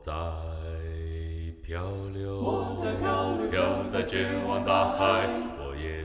在漂流，我在漂流，漂在绝望大海，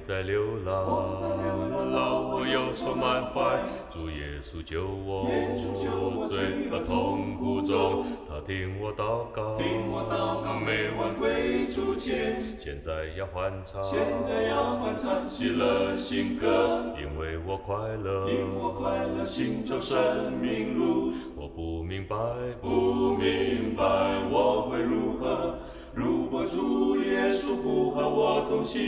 在流浪，我在流浪老我又充满怀，主耶稣救我我罪恶痛苦中，他听我祷告，听我祷告，每晚归主前，现在要欢唱，现在要欢唱喜乐新歌，因为我快乐，因我快乐行走生命路，我不明白，不明白我会如何，如果主耶稣不和我同行，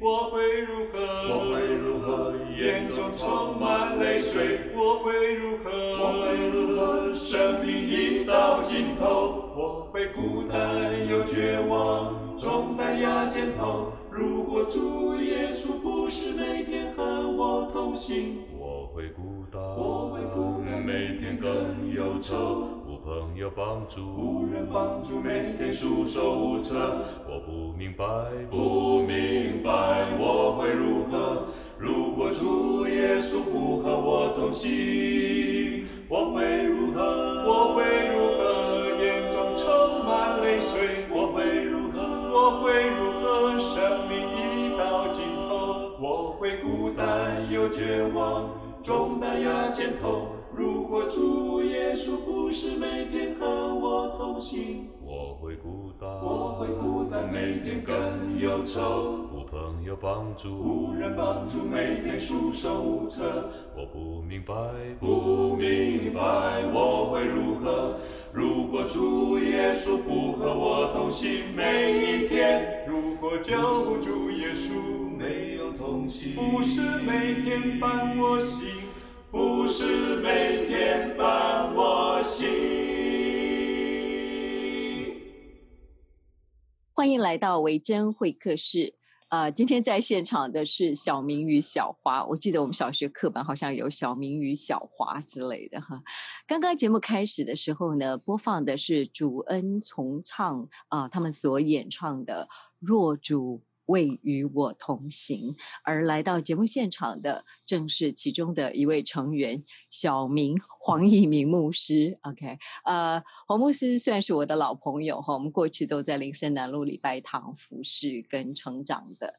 我会如何？我会如何？眼中充满泪水，我会如何？我会如何？生命已到尽头，我会孤单又绝望，重担压肩头。如果主耶稣不是每天和我同行，我会孤单，我会孤单每天更忧愁，无朋友帮助，无人帮助，每天束手无策。我不明白，不明白我会如何？如果主耶稣不和我同行，我会如何？我会如何？眼中充满泪水，我会如何？我会如何？生命已到尽头，我会孤单又绝望，重担压肩头。如果主耶稣不是每天和我同行，我会孤单，我会孤单，每天更忧愁，无朋友帮助，无人帮助，每天束手无策。我不明白，不明白我会如何？如果主耶稣不和我同行，每一天；如果救主耶稣没有同行，不是每天伴我行，不是每天伴我行。欢迎来到维珍会客室。呃，今天在现场的是小明与小华。我记得我们小学课本好像有小明与小华之类的哈。刚刚节目开始的时候呢，播放的是主恩重唱啊、他们所演唱的《若主》。未与我同行，而来到节目现场的正是其中的一位成员小明黄一明牧师。OK，呃，黄牧师算是我的老朋友哈，我们过去都在林森南路礼拜堂服侍跟成长的。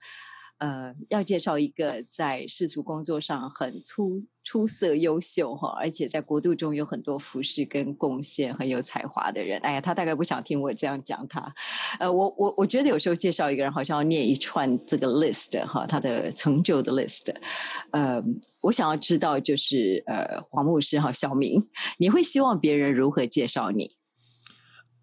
呃，要介绍一个在世俗工作上很出出色、优秀哈，而且在国度中有很多服饰跟贡献、很有才华的人。哎呀，他大概不想听我这样讲他。呃，我我我觉得有时候介绍一个人，好像要念一串这个 list 哈，他的成就的 list。呃，我想要知道就是呃，黄牧师哈，小明，你会希望别人如何介绍你？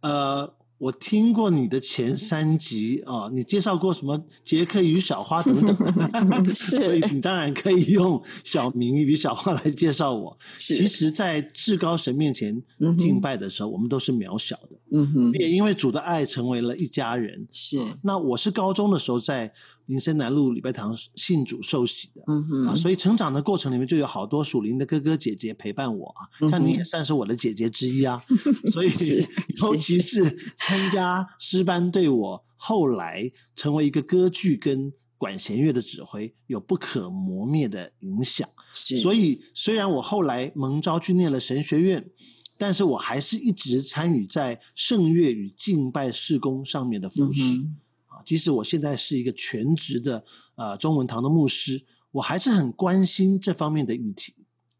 呃，我听过你的前三集啊，你介绍过什么杰克与小花等等，是。所以你当然可以用小明与小花来介绍我。其实，在至高神面前敬拜的时候，我们都是渺小的，嗯哼，也因为主的爱成为了一家人。是，那我是高中的时候在林森南路礼拜堂信主受洗的。嗯哼，啊，所以成长的过程里面就有好多属灵的哥哥姐姐陪伴我啊，像你也算是我的姐姐之一啊，所以 尤其是参加诗班，对我后来成为一个歌剧跟管弦乐的指挥有不可磨灭的影响。所以虽然我后来蒙召去念了神学院，但是我还是一直参与在圣乐与敬拜事工上面的服侍。嗯哼啊，即使我现在是一个全职的呃中文堂的牧师，我还是很关心这方面的议题。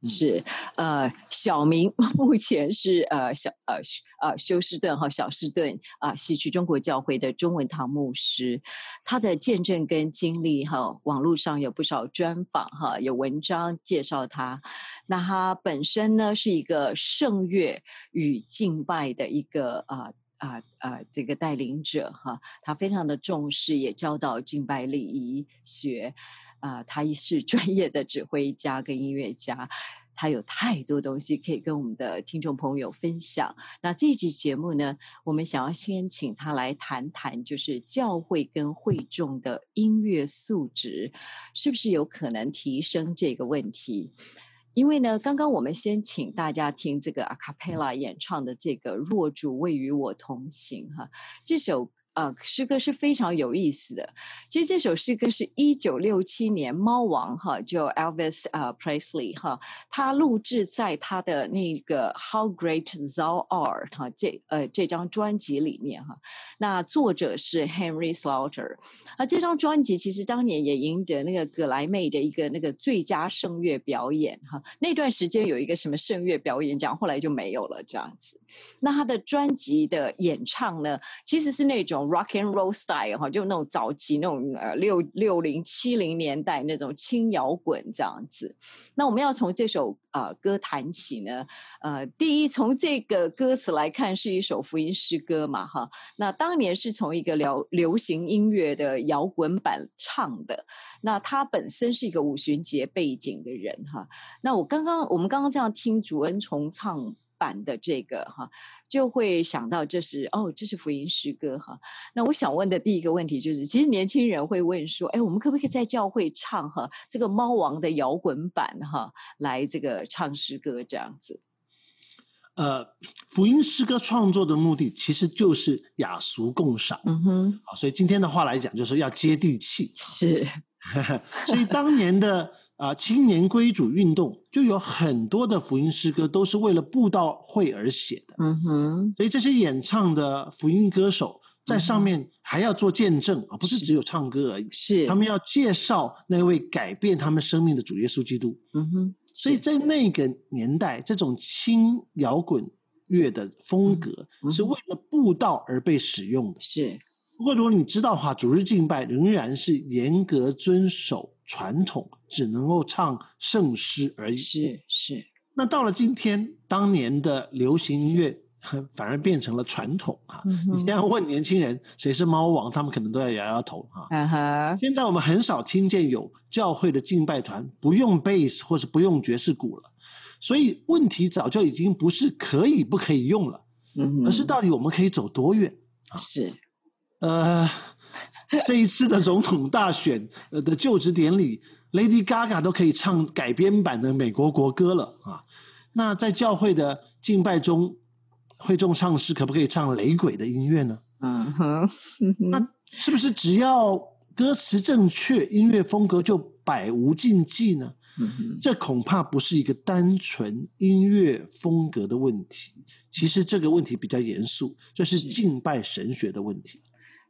是呃，小明 目前是呃小呃修呃休斯顿和小士顿啊西区中国教会的中文堂牧师，他的见证跟经历哈，网络上有不少专访哈，有文章介绍他。那他本身呢是一个圣乐与敬拜的一个呃。啊啊，这个带领者哈，他非常的重视，也教导敬拜礼仪学，啊、他也是 专业的指挥家跟音乐家，他有太多东西可以跟我们的听众朋友分享。那这一集节目呢，我们想要先请他来谈谈，就是教会跟会众的音乐素质是不是有可能提升这个问题。因为呢，刚刚我们先请大家听这个阿卡贝拉演唱的这个“若主未与我同行”哈，这首呃诗歌是非常有意思的。其实这首诗歌是一九六七年猫王哈，就 Elvis 呃 Presley 哈，他录制在他的那个 How Great Thou Art 哈这呃这张专辑里面哈。那作者是 Henry Slaughter。那这张专辑其实当年也赢得那个格莱美的一个那个最佳声乐表演哈。那段时间有一个什么声乐表演奖，后来就没有了这样子。那他的专辑的演唱呢，其实是那种 rock and roll style 哈，就那种早期那种呃六六零七零年代那种轻摇滚这样子。那我们要从这首呃歌谈起呢，呃，第一从这个歌词来看是一首福音诗歌嘛哈。那当年是从一个流流行音乐的摇滚版唱的。那他本身是一个五旬节背景的人哈。那我刚刚我们刚刚这样听主恩重唱。版的这个哈，就会想到这是哦，这是福音诗歌哈。那我想问的第一个问题就是，其实年轻人会问说，哎，我们可不可以在教会唱哈这个猫王的摇滚版哈，来这个唱诗歌这样子？呃，福音诗歌创作的目的其实就是雅俗共赏，嗯哼，好，所以今天的话来讲，就是要接地气，是，所以当年的。啊，青年归主运动就有很多的福音诗歌都是为了布道会而写的。嗯哼，所以这些演唱的福音歌手在上面还要做见证啊，不是只有唱歌而已。是，他们要介绍那位改变他们生命的主耶稣基督。嗯哼，所以在那个年代，这种轻摇滚乐的风格是为了布道而被使用的。是，不过如果你知道的话，主日敬拜仍然是严格遵守。传统只能够唱圣诗而已。是是。那到了今天，当年的流行音乐 反而变成了传统哈。你现在问年轻人谁是猫王，他们可能都要摇摇头哈。现在我们很少听见有教会的敬拜团不用贝斯或是不用爵士鼓了，所以问题早就已经不是可以不可以用了，嗯，而是到底我们可以走多远是。呃。这一次的总统大选呃的就职典礼，Lady Gaga 都可以唱改编版的美国国歌了啊！那在教会的敬拜中，会众唱诗可不可以唱雷鬼的音乐呢？嗯哼，那是不是只要歌词正确，音乐风格就百无禁忌呢？这恐怕不是一个单纯音乐风格的问题，其实这个问题比较严肃，这是敬拜神学的问题。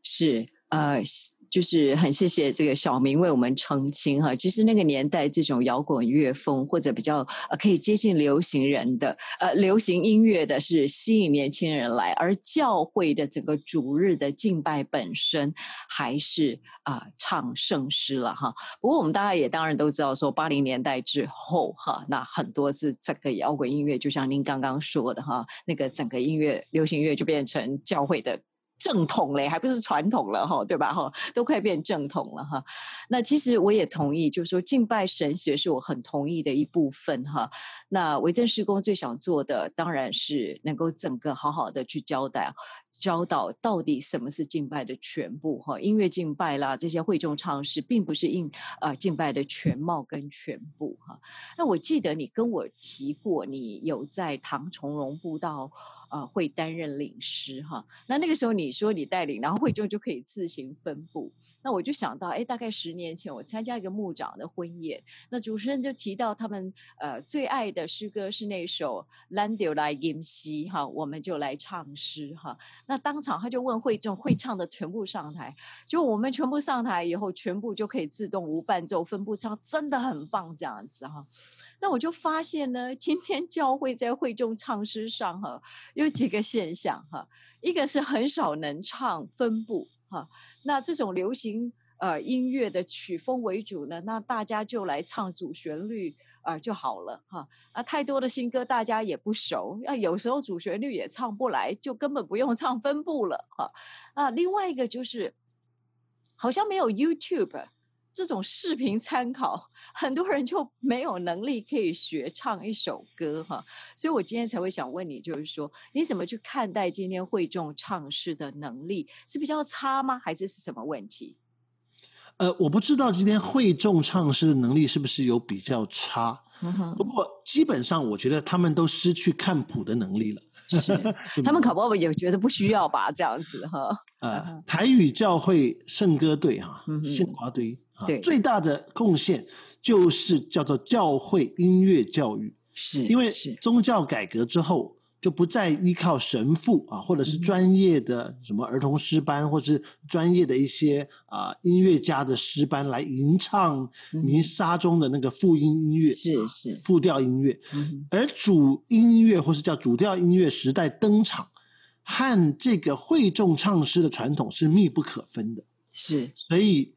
是。呃，就是很谢谢这个小明为我们澄清哈。其实那个年代，这种摇滚乐风或者比较呃可以接近流行人的呃流行音乐的，是吸引年轻人来，而教会的整个主日的敬拜本身还是啊唱圣诗了哈。不过我们大家也当然都知道，说八零年代之后哈，那很多是整个摇滚音乐，就像您刚刚说的哈，那个整个音乐流行乐就变成教会的。正统嘞，还不是传统了哈，对吧哈？都快变正统了哈。那其实我也同意，就是说敬拜神学是我很同意的一部分哈。那维正施工最想做的，当然是能够整个好好的去交代。教导到底什么是敬拜的全部哈？音乐敬拜啦，这些会众唱诗，并不是应呃敬拜的全貌跟全部哈。那我记得你跟我提过，你有在唐崇荣布道呃会担任领师哈。那那个时候你说你带领，然后会众就可以自行分布。那我就想到，哎，大概十年前我参加一个牧长的婚宴，那主持人就提到他们呃最爱的诗歌是那首《Land You Like In C》哈，我们就来唱诗哈。那当场他就问会众会唱的全部上台，就我们全部上台以后，全部就可以自动无伴奏分布唱，真的很棒这样子哈。那我就发现呢，今天教会在会众唱诗上哈，有几个现象哈，一个是很少能唱分布哈，那这种流行呃音乐的曲风为主呢，那大家就来唱主旋律。啊就好了哈啊，太多的新歌大家也不熟，啊有时候主旋律也唱不来，就根本不用唱分部了哈啊。另外一个就是，好像没有 YouTube 这种视频参考，很多人就没有能力可以学唱一首歌哈。所以我今天才会想问你，就是说你怎么去看待今天会众唱诗的能力是比较差吗？还是是什么问题？呃，我不知道今天会众唱诗的能力是不是有比较差，不过基本上我觉得他们都失去看谱的能力了。是，他们考不好也觉得不需要吧，这样子哈。呃，台语教会圣歌队哈，圣华队啊，最大的贡献就是叫做教会音乐教育，是因为宗教改革之后。就不再依靠神父啊，或者是专业的什么儿童诗班，或是专业的一些啊音乐家的诗班来吟唱弥撒中的那个复音音乐，是是。复调音乐，而主音乐或是叫主调音乐时代登场，和这个会众唱诗的传统是密不可分的，是。所以。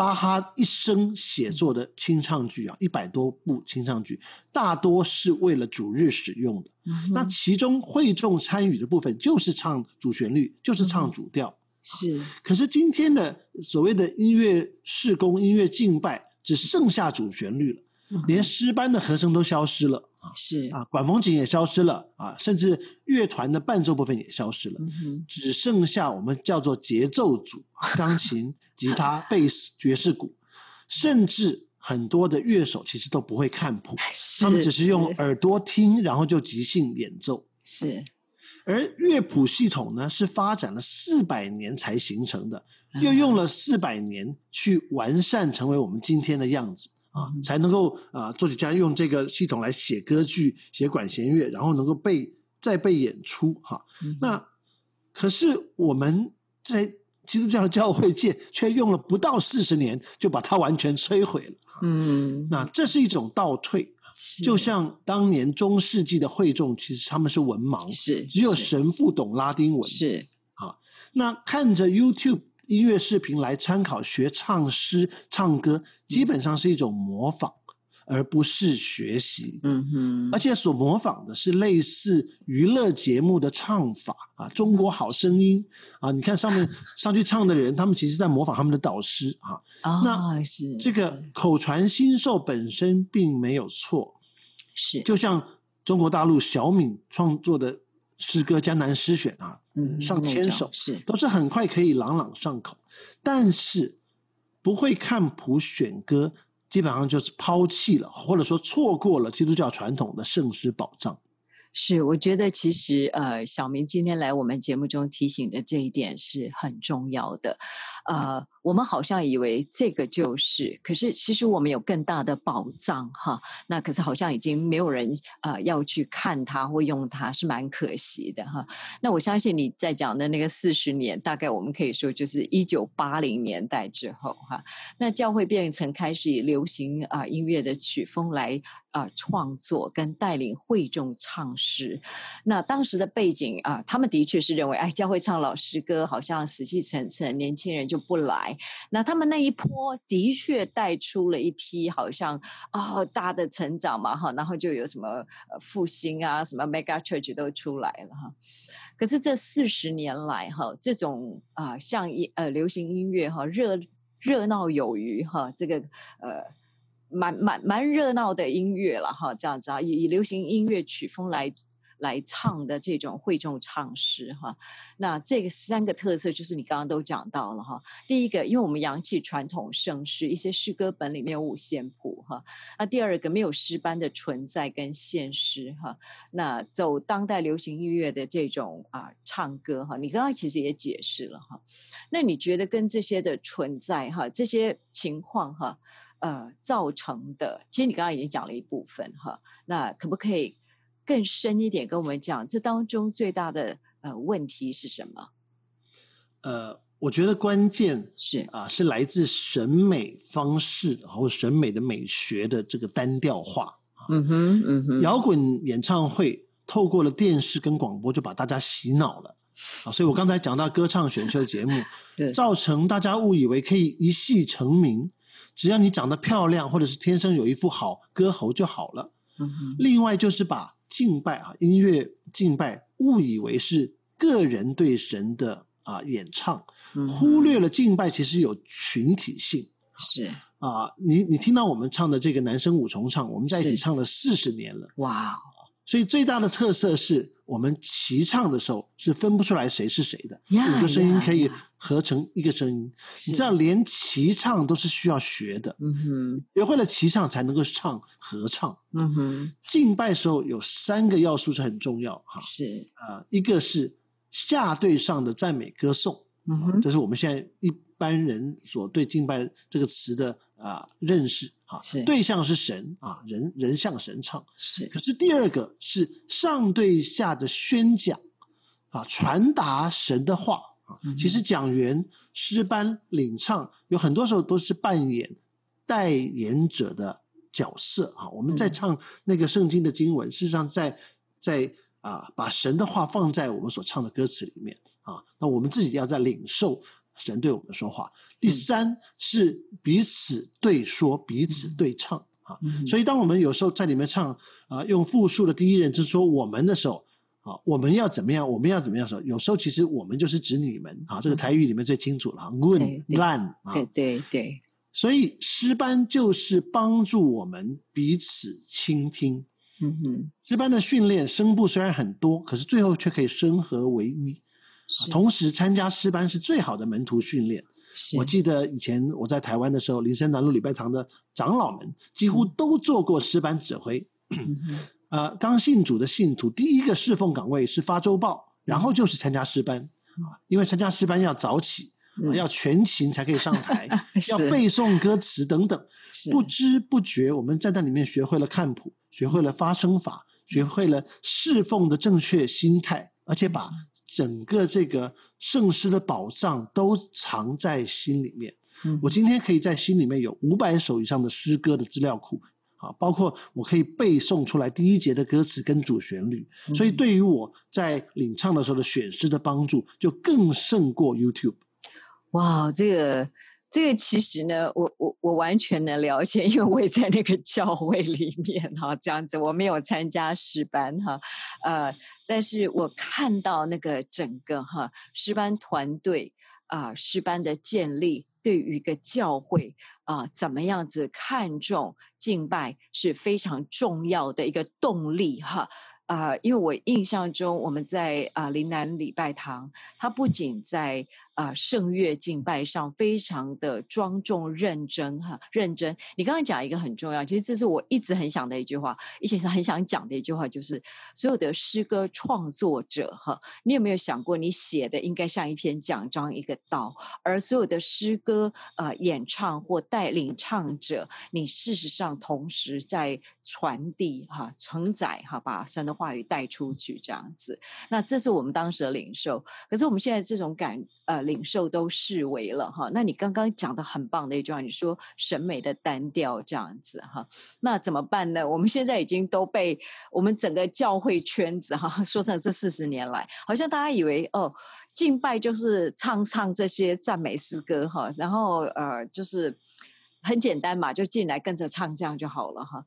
巴哈一生写作的清唱剧啊，一百多部清唱剧，大多是为了主日使用的。那其中会众参与的部分，就是唱主旋律，就是唱主调。是。可是今天的所谓的音乐事工、音乐敬拜，只剩下主旋律了。连诗班的和声都消失了啊！是啊，管风琴也消失了啊，甚至乐团的伴奏部分也消失了，只剩下我们叫做节奏组，钢琴、吉他、贝斯、爵士鼓，甚至很多的乐手其实都不会看谱，他们只是用耳朵听，然后就即兴演奏。是，而乐谱系统呢，是发展了四百年才形成的，又用了四百年去完善，成为我们今天的样子。啊，才能够啊，作曲家用这个系统来写歌剧、写管弦乐，然后能够被再被演出哈。那可是我们在基督教的教会界却用了不到四十年就把它完全摧毁了。嗯，那这是一种倒退，就像当年中世纪的会众，其实他们是文盲，是只有神父懂拉丁文，是啊。那看着 YouTube。音乐视频来参考学唱诗、唱歌，基本上是一种模仿，而不是学习。嗯哼，而且所模仿的是类似娱乐节目的唱法啊，《中国好声音》啊，你看上面 上去唱的人，他们其实在模仿他们的导师啊。那是这个口传心授本身并没有错，是就像中国大陆小敏创作的。诗歌《江南诗选》啊，上千首是都是很快可以朗朗上口，但是不会看谱选歌，基本上就是抛弃了，或者说错过了基督教传统的圣诗宝藏。是，我觉得其实呃，小明今天来我们节目中提醒的这一点是很重要的。呃，我们好像以为这个就是，可是其实我们有更大的宝藏哈。那可是好像已经没有人呃要去看它或用它，是蛮可惜的哈。那我相信你在讲的那个四十年，大概我们可以说就是一九八零年代之后哈。那教会变成开始以流行啊音乐的曲风来。啊，创作跟带领会众唱诗，那当时的背景啊，他们的确是认为，哎，教会唱老诗歌好像死气沉沉，年轻人就不来。那他们那一波的确带出了一批好像啊大的成长嘛，哈，然后就有什么复兴啊，什么 mega church 都出来了哈。可是这四十年来哈，这种啊像一呃流行音乐哈热热闹有余哈，这个呃。蛮蛮蛮热闹的音乐了哈，这样子啊，以以流行音乐曲风来来唱的这种会众唱诗哈，那这个三个特色就是你刚刚都讲到了哈。第一个，因为我们扬起传统盛世，一些诗歌本里面有五线谱哈。那第二个，没有诗班的存在跟现实哈。那走当代流行音乐的这种啊唱歌哈，你刚刚其实也解释了哈。那你觉得跟这些的存在哈，这些情况哈？呃，造成的，其实你刚刚已经讲了一部分哈，那可不可以更深一点跟我们讲，这当中最大的呃问题是什么？呃，我觉得关键是啊，是来自审美方式或审美的美学的这个单调化。嗯哼，嗯哼，摇滚演唱会透过了电视跟广播就把大家洗脑了啊，所以我刚才讲到歌唱选秀节目，造成大家误以为可以一戏成名。只要你长得漂亮，或者是天生有一副好歌喉就好了。另外就是把敬拜啊，音乐敬拜误以为是个人对神的啊演唱，忽略了敬拜其实有群体性。是啊，你你听到我们唱的这个男生五重唱，我们在一起唱了四十年了。哇！所以最大的特色是我们齐唱的时候是分不出来谁是谁的，呀五个声音可以合成一个声音。是。你知道，连齐唱都是需要学的，嗯哼，学会了齐唱才能够唱合唱。嗯哼，敬拜时候有三个要素是很重要哈，是，啊、一个是下对上的赞美歌颂，嗯哼，这是我们现在一般人所对敬拜这个词的啊、认识啊，对象是神啊，人人向神唱。是，可是第二个是上对下的宣讲啊，传达神的话啊。嗯其实讲员、诗班、领唱有很多时候都是扮演代言者的角色啊。我们在嗯唱那个圣经的经文，事实上在在啊把神的话放在我们所唱的歌词里面啊。那我们自己要在领受神对我们说话。第嗯三是彼此对说，彼此对唱啊。嗯所以，当我们有时候在里面唱啊、用复数的第一人称说我们的时候，啊，我们要怎么样？我们要怎么样的时候，有时候其实我们就是指你们啊，这个台语里面最清楚了啊对对 lan 啊，对对对，所以诗班就是帮助我们彼此倾听。嗯哼，诗班的训练声部虽然很多，可是最后却可以声合为一。同时，参加师班是最好的门徒训练。我记得以前我在台湾的时候，林森南路礼拜堂的长老们几乎都做过师班指挥。嗯 呃，刚信主的信徒，第一个侍奉岗位是发周报，然后就是参加师班啊，因为参加师班要早起，要全勤才可以上台，要背诵歌词等等。不知不觉，我们在那里面学会了看谱，学会了发声法，学会了侍奉的正确心态，而且把整个这个圣诗的宝藏都藏在心里面。嗯我今天可以在心里面有五百首以上的诗歌的资料库。啊，包括我可以背诵出来第一节的歌词跟主旋律，所以对于我在领唱的时候的选诗的帮助，就更胜过 YouTube。哇，这个这个其实呢，我我我完全能了解，因为我也在那个教会里面哈，这样子我没有参加诗班哈，呃，但是我看到那个整个哈诗班团队啊、诗班的建立，对于一个教会啊、怎么样子看重敬拜是非常重要的一个动力哈。啊、因为我印象中我们在啊、林南礼拜堂，它不仅在啊、圣乐敬拜上非常的庄重认真哈，认真。你刚刚讲一个很重要，其实这是我一直很想的一句话，一直很想讲的一句话，就是所有的诗歌创作者哈，你有没有想过，你写的应该像一篇讲章一个道，而所有的诗歌呃演唱或带领唱者，你事实上同时在传递哈承载哈，把神的话语带出去这样子。那这是我们当时的领受，可是我们现在这种感呃领受都视为了哈。那你刚刚讲的很棒的一句话，你说审美的单调这样子哈，那怎么办呢？我们现在已经都被我们整个教会圈子哈，说成，这四十年来，好像大家以为哦，敬拜就是唱唱这些赞美诗歌哈，然后呃就是很简单嘛，就进来跟着唱这样就好了哈。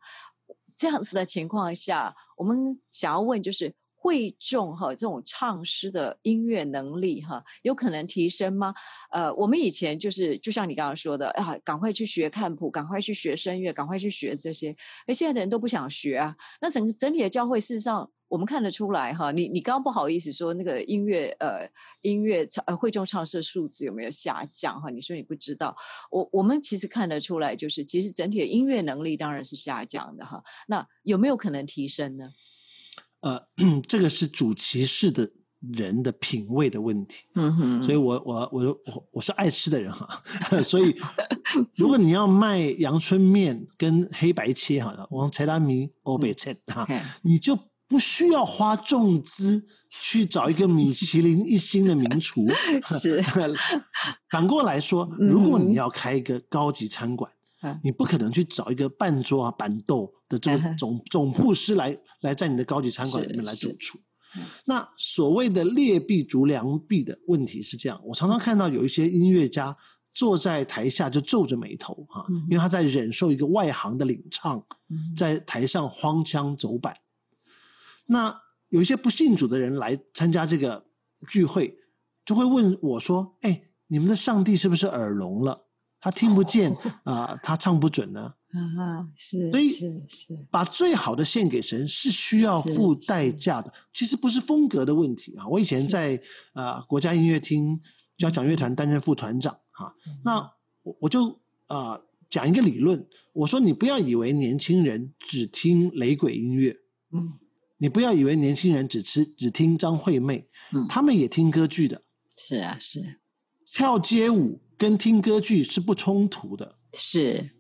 这样子的情况下，我们想要问就是。会众哈这种唱诗的音乐能力哈，有可能提升吗？呃，我们以前就是就像你刚刚说的啊，赶快去学看谱，赶快去学声乐，赶快去学这些。而现在的人都不想学啊。那整个整体的教会，事实上我们看得出来哈。你你刚刚不好意思说那个音乐呃音乐唱呃会众唱诗的数字有没有下降哈？你说你不知道，我我们其实看得出来，就是其实整体的音乐能力当然是下降的哈。那有没有可能提升呢？呃，这个是主歧视的人的品味的问题。嗯哼所以我我我我我是爱吃的人哈，所以如果你要卖阳春面跟黑白切好了，我们柴达米欧北切哈，嘿你就不需要花重资去找一个米其林一星的名厨。是 反过来说，如果你要开一个高级餐馆，嗯你不可能去找一个半桌啊板豆的这个总总铺师来来在你的高级餐馆里面来主厨。那所谓的劣币逐良币的问题是这样，我常常看到有一些音乐家坐在台下就皱着眉头哈、嗯因为他在忍受一个外行的领唱，嗯在台上荒腔走板。那有一些不信主的人来参加这个聚会，就会问我说：“哎，你们的上帝是不是耳聋了？他听不见 啊、他唱不准呢？”啊，是，所以是是，把最好的献给神是需要付代价的。其实不是风格的问题啊。我以前在呃国家音乐厅交响乐团担任副团长啊，那我我就啊讲一个理论，我说你不要以为年轻人只听雷鬼音乐，嗯。你不要以为年轻人只吃只听张惠妹，嗯。他们也听歌剧的，是啊是。跳街舞跟听歌剧是不冲突的是，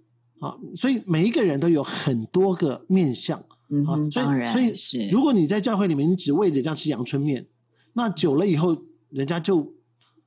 啊。所以每一个人都有很多个面相。啊所以当然所以是，如果你在教会里面，你只为了要吃阳春面，那久了以后，人家就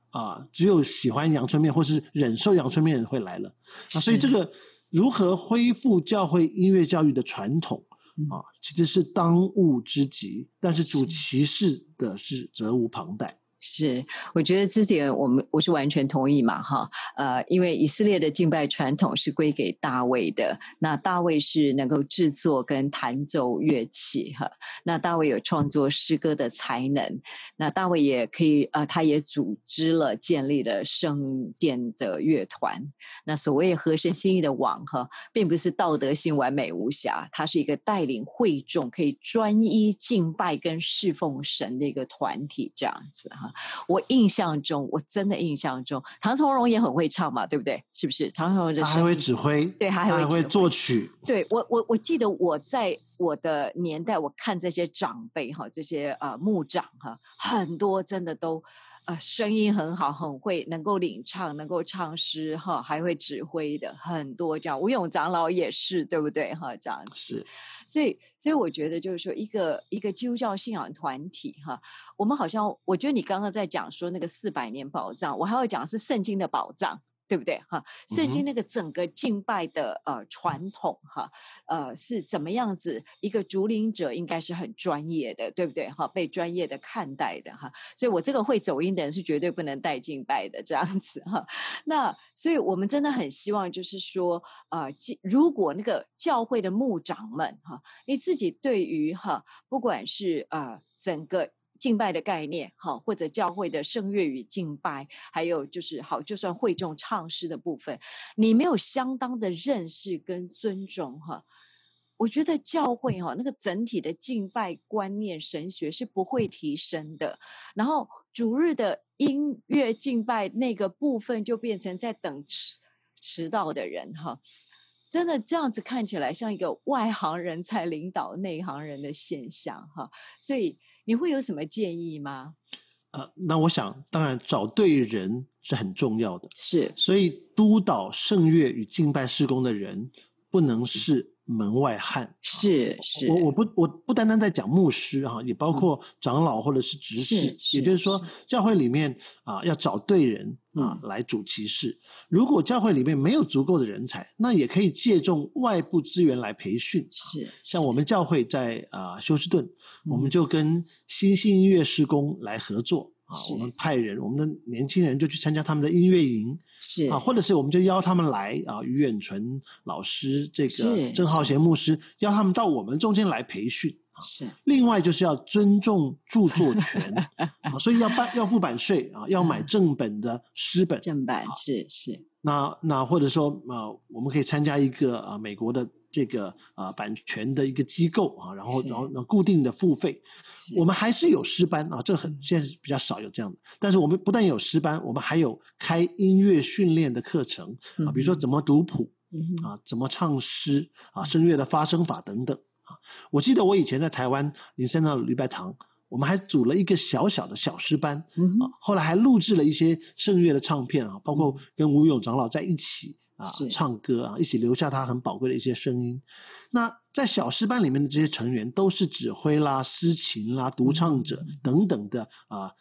啊、只有喜欢阳春面或是忍受阳春面的人会来了啊。所以这个如何恢复教会音乐教育的传统嗯啊，其实是当务之急。但是主歧视的是责无旁贷。是，我觉得这点我们我是完全同意嘛，哈，呃，因为以色列的敬拜传统是归给大卫的，那大卫是能够制作跟弹奏乐器，哈，那大卫有创作诗歌的才能，那大卫也可以，呃，他也组织了建立了圣殿的乐团，那所谓合神心意的王，哈，并不是道德性完美无瑕，它是一个带领会众可以专一敬拜跟侍奉神的一个团体，这样子哈。我印象中，我真的印象中，唐从容也很会唱嘛，对不对？是不是？唐从容的他还会指挥，对他还会还会作曲，对我，我我记得我在我的年代，我看这些长辈哈，这些呃幕长哈，很多真的都呃声音很好，很会，能够领唱，能够唱诗哈，还会指挥的很多这样。吴勇长老也是，对不对哈？这样子是所以，所以我觉得就是说，一个一个基督教信仰团体哈，我们好像，我觉得你刚刚在讲说那个四百年宝藏，我还要讲是圣经的宝藏。对不对哈？圣经那个整个敬拜的呃传统哈，呃是怎么样子？一个主领者应该是很专业的，对不对哈？被专业的看待的哈。所以我这个会走音的人是绝对不能带敬拜的这样子哈。那所以我们真的很希望，就是说，呃，既如果那个教会的牧长们哈，你自己对于哈，不管是呃整个。敬拜的概念，哈，或者教会的圣乐与敬拜，还有就是好，就算会众唱诗的部分，你没有相当的认识跟尊重，哈，我觉得教会哈那个整体的敬拜观念、神学是不会提升的。然后主日的音乐敬拜那个部分，就变成在等迟迟到的人，哈。真的这样子看起来像一个外行人才领导内行人的现象哈，所以你会有什么建议吗？呃，那我想，当然找对人是很重要的，是所以督导圣乐与敬拜事工的人不能是门外汉。是是，我我不我不单单在讲牧师哈，也包括长老或者是执事，也就是说，教会里面啊要找对人啊嗯来主其事。如果教会里面没有足够的人才，那也可以借重外部资源来培训。是像我们教会在啊休斯顿，我们嗯就跟新兴音乐施工来合作啊，我们派人，我们的年轻人就去参加他们的音乐营是。啊，或者是我们就邀他们来啊，于远纯老师、这是个郑浩贤牧师，邀他们到我们中间来培训。是。另外就是要尊重著作权 啊，所以要办要付版税啊，要买正本的诗本。正。版是是。那那或者说啊，我们可以参加一个啊美国的这个啊版权的一个机构啊，然后然后固定的付费，我们还是有诗班啊，这很现在是比较少有这样的，但是我们不但有诗班，我们还有开音乐训练的课程啊，比如说怎么读谱嗯啊，怎么唱诗啊，声乐的发声法等等啊。我记得我以前在台湾林森的礼拜堂，我们还组了一个小小的小诗班嗯，啊后来还录制了一些圣乐的唱片啊，包括跟吴勇长老在一起啊唱歌啊，一起留下他很宝贵的一些声音。那在小诗班里面的这些成员都是指挥啦、司琴啦、独唱者等等的啊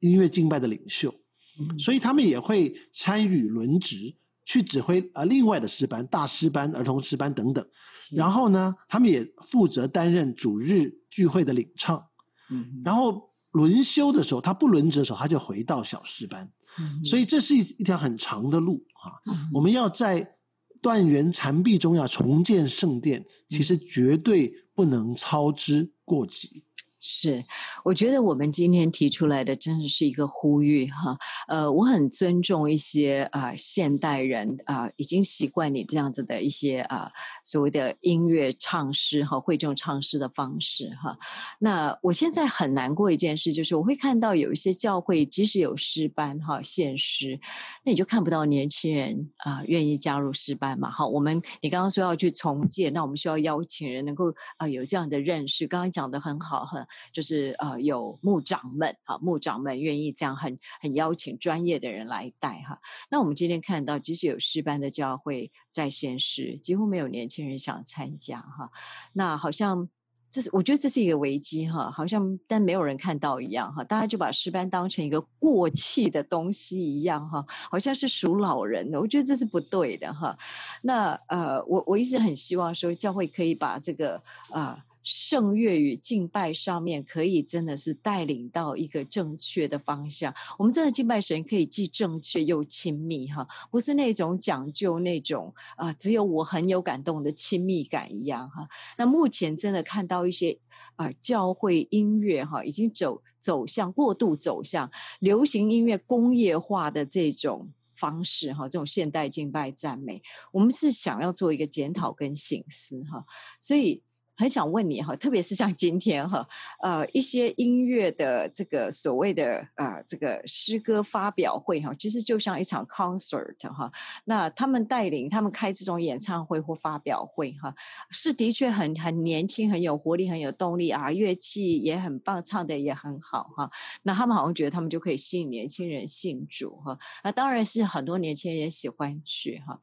音乐敬拜的领袖，嗯所以他们也会参与轮值去指挥啊另外的诗班、大诗班、儿童诗班等等。然后呢，他们也负责担任主日聚会的领唱。嗯然后轮休的时候，他不轮值的时候，他就回到小诗班。嗯所以这是一一条很长的路啊。嗯我们要在断垣残壁中要重建圣殿，其实绝对不能操之过急。是，我觉得我们今天提出来的真的是一个呼吁哈。呃，我很尊重一些啊现代人啊，已经习惯你这样子的一些啊所谓的音乐唱诗哈，会众唱诗的方式哈。那我现在很难过一件事，就是我会看到有一些教会，即使有诗班哈献诗，那你就看不到年轻人啊愿意加入诗班嘛。好，我们你刚刚说要去重建，那我们需要邀请人能够啊有这样的认识。刚刚讲的很好，很。就是呃，有牧长们啊，牧长们愿意这样很很邀请专业的人来带哈。那我们今天看到，即使有诗班的教会在现实，几乎没有年轻人想参加哈。那好像这是我觉得这是一个危机哈，好像但没有人看到一样哈，大家就把诗班当成一个过气的东西一样哈，好像是属老人的。我觉得这是不对的哈。那呃，我我一直很希望说，教会可以把这个啊。圣乐与敬拜上面可以真的是带领到一个正确的方向。我们真的敬拜神可以既正确又亲密哈，不是那种讲究那种啊，只有我很有感动的亲密感一样哈。那目前真的看到一些啊，教会音乐哈，已经走走向过度走向流行音乐工业化的这种方式哈，这种现代敬拜赞美，我们是想要做一个检讨跟醒思哈，所以。很想问你哈，特别是像今天哈，呃，一些音乐的这个所谓的呃这个诗歌发表会哈，其实就像一场 concert 哈。那他们带领他们开这种演唱会或发表会哈，是的确很很年轻、很有活力、很有动力啊，乐器也很棒，唱的也很好哈。那他们好像觉得他们就可以吸引年轻人信主哈。那当然是很多年轻人也喜欢去哈。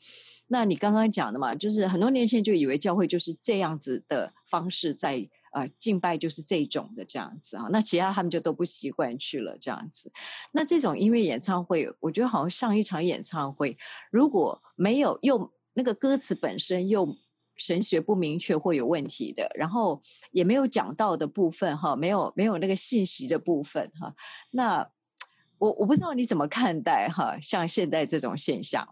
那你刚刚讲的嘛，就是很多年前就以为教会就是这样子的方式，在呃敬拜就是这种的这样子啊，那其他他们就都不习惯去了这样子。那这种音乐演唱会，我觉得好像上一场演唱会，如果没有用那个歌词本身又神学不明确或有问题的，然后也没有讲到的部分哈，没有没有那个信息的部分哈，那我我不知道你怎么看待哈，像现在这种现象。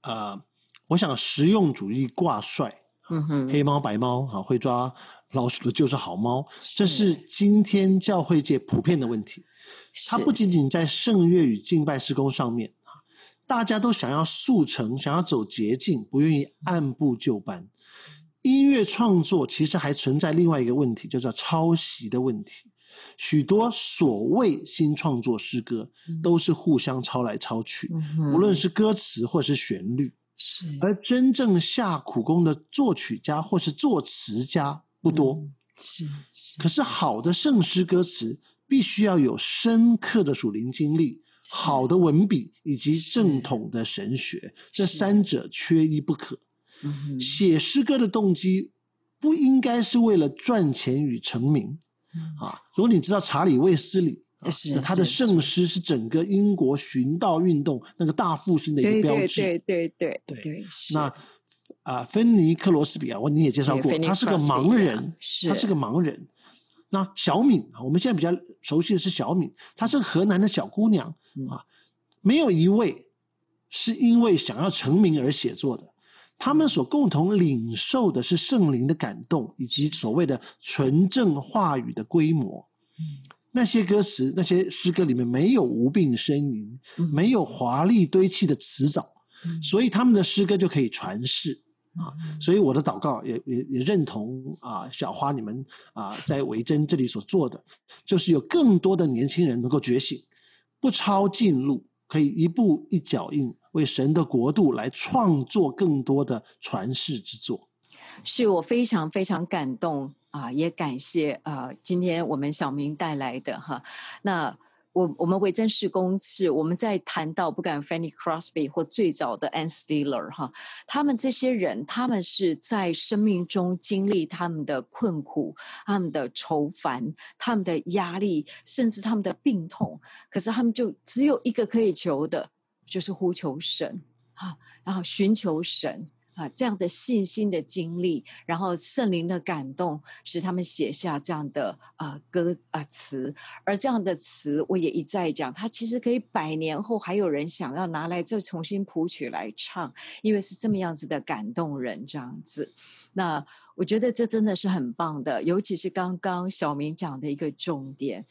啊，我想实用主义挂帅，嗯哼，黑猫白猫啊，会抓老鼠的就是好猫，这是今天教会界普遍的问题。它不仅仅在圣乐与敬拜施工上面啊，大家都想要速成，想要走捷径，不愿意按部就班。音乐创作其实还存在另外一个问题，就叫抄袭的问题。许多所谓新创作诗歌，都是互相抄来抄去，无论是歌词或是旋律。是，而真正下苦功的作曲家或是作词家不多。是，可是好的圣诗歌词，必须要有深刻的属灵经历、好的文笔以及正统的神学，这三者缺一不可。写诗歌的动机，不应该是为了赚钱与成名。啊，如果你知道查理·卫斯理，是他的圣诗是整个英国寻道运动那个大复兴的一个标志。对对对对对。那啊，芬尼克罗斯比啊，我你也介绍过，他是个盲人，是他是个盲人。那小敏我们现在比较熟悉的是小敏，她是河南的小姑娘啊，没有一位是因为想要成名而写作的。他们所共同领受的是圣灵的感动，以及所谓的纯正话语的规模。那些歌词、那些诗歌里面没有无病呻吟，没有华丽堆砌的词藻，所以他们的诗歌就可以传世。啊。所以我的祷告也也也认同啊，小花你们啊，在维珍这里所做的，就是有更多的年轻人能够觉醒，不抄近路，可以一步一脚印。为神的国度来创作更多的传世之作，是我非常非常感动啊！也感谢啊，今天我们小明带来的哈那。我我们维珍事工是我们在谈到不敢 Fanny Crosby 或最早的 Ann Steeler 哈，他们这些人，他们是在生命中经历他们的困苦、他们的愁烦、他们的压力，甚至他们的病痛，可是他们就只有一个可以求的，就是呼求神啊，然后寻求神。啊这样的信心的经历，然后圣灵的感动，使他们写下这样的啊歌啊词。而这样的词，我也一再讲，它其实可以百年后还有人想要拿来再重新谱曲来唱，因为是这么样子的感动人这样子。那我觉得这真的是很棒的，尤其是刚刚小明讲的一个重点，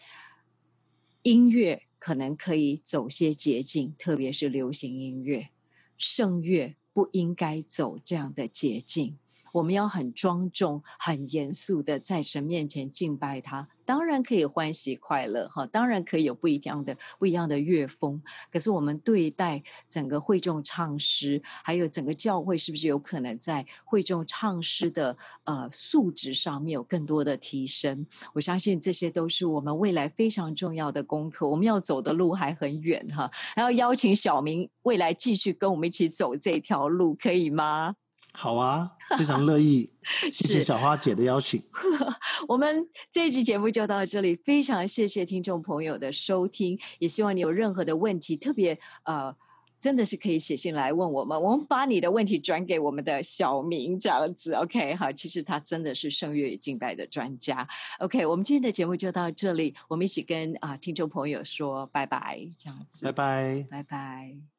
音乐可能可以走些捷径，特别是流行音乐，圣乐不应该走这样的捷径。我们要很庄重、很严肃的在神面前敬拜他，当然可以欢喜快乐哈，当然可以有不一样的、不一样的乐风。可是我们对待整个会众唱诗，还有整个教会，是不是有可能在会众唱诗的呃素质上面有更多的提升？我相信这些都是我们未来非常重要的功课。我们要走的路还很远哈，还要邀请小明未来继续跟我们一起走这条路，可以吗？好啊，非常乐意，谢谢小花姐的邀请。我们这一集节目就到这里，非常谢谢听众朋友的收听，也希望你有任何的问题，特别呃，真的是可以写信来问我们，我们把你的问题转给我们的小明这样子，OK 好，其实他真的是圣乐与敬拜的专家，OK，我们今天的节目就到这里，我们一起跟啊听众朋友说拜拜，这样子，拜拜，拜拜。